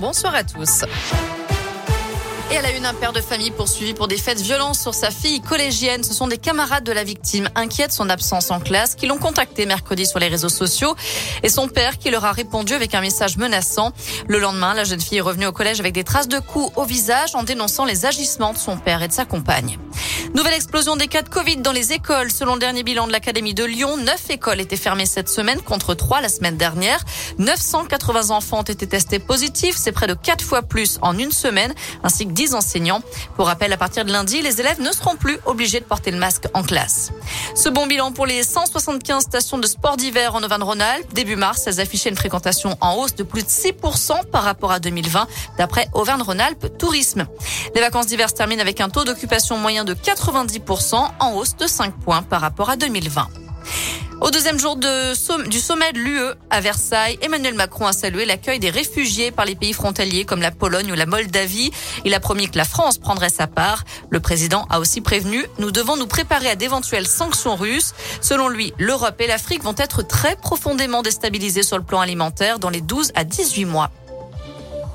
bonsoir à tous. Et elle a une, un père de famille poursuivi pour des faits de violence sur sa fille collégienne. Ce sont des camarades de la victime inquiets de son absence en classe qui l'ont contacté mercredi sur les réseaux sociaux et son père qui leur a répondu avec un message menaçant. Le lendemain, la jeune fille est revenue au collège avec des traces de coups au visage en dénonçant les agissements de son père et de sa compagne. Nouvelle explosion des cas de Covid dans les écoles. Selon le dernier bilan de l'Académie de Lyon, neuf écoles étaient fermées cette semaine contre trois la semaine dernière. 980 enfants ont été testés positifs. C'est près de quatre fois plus en une semaine, ainsi que 10 enseignants. Pour rappel, à partir de lundi, les élèves ne seront plus obligés de porter le masque en classe. Ce bon bilan pour les 175 stations de sport d'hiver en Auvergne-Rhône-Alpes. Début mars, elles affichaient une fréquentation en hausse de plus de 6% par rapport à 2020, d'après Auvergne-Rhône-Alpes Tourisme. Les vacances d'hiver terminent avec un taux d'occupation moyen de 90% en hausse de 5 points par rapport à 2020. Au deuxième jour du sommet de l'UE à Versailles, Emmanuel Macron a salué l'accueil des réfugiés par les pays frontaliers comme la Pologne ou la Moldavie. Il a promis que la France prendrait sa part. Le président a aussi prévenu, nous devons nous préparer à d'éventuelles sanctions russes. Selon lui, l'Europe et l'Afrique vont être très profondément déstabilisées sur le plan alimentaire dans les 12 à 18 mois.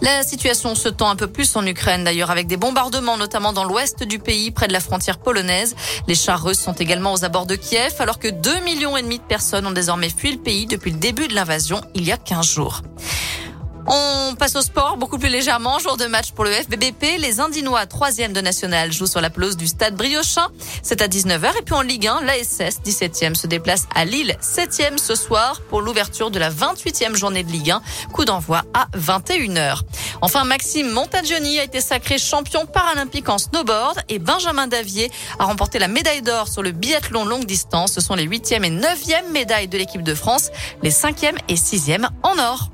La situation se tend un peu plus en Ukraine d'ailleurs avec des bombardements notamment dans l'ouest du pays près de la frontière polonaise. Les chars russes sont également aux abords de Kiev alors que 2 millions et demi de personnes ont désormais fui le pays depuis le début de l'invasion il y a 15 jours. On passe au sport beaucoup plus légèrement. Jour de match pour le FBBP. Les Indinois, troisième de national, jouent sur la pelouse du stade Briochin. C'est à 19h. Et puis en Ligue 1, l'ASS, 17e, se déplace à Lille, 7e ce soir pour l'ouverture de la 28e journée de Ligue 1. Coup d'envoi à 21h. Enfin, Maxime Montagioni a été sacré champion paralympique en snowboard et Benjamin Davier a remporté la médaille d'or sur le biathlon longue distance. Ce sont les 8e et 9e médailles de l'équipe de France, les 5e et 6e en or.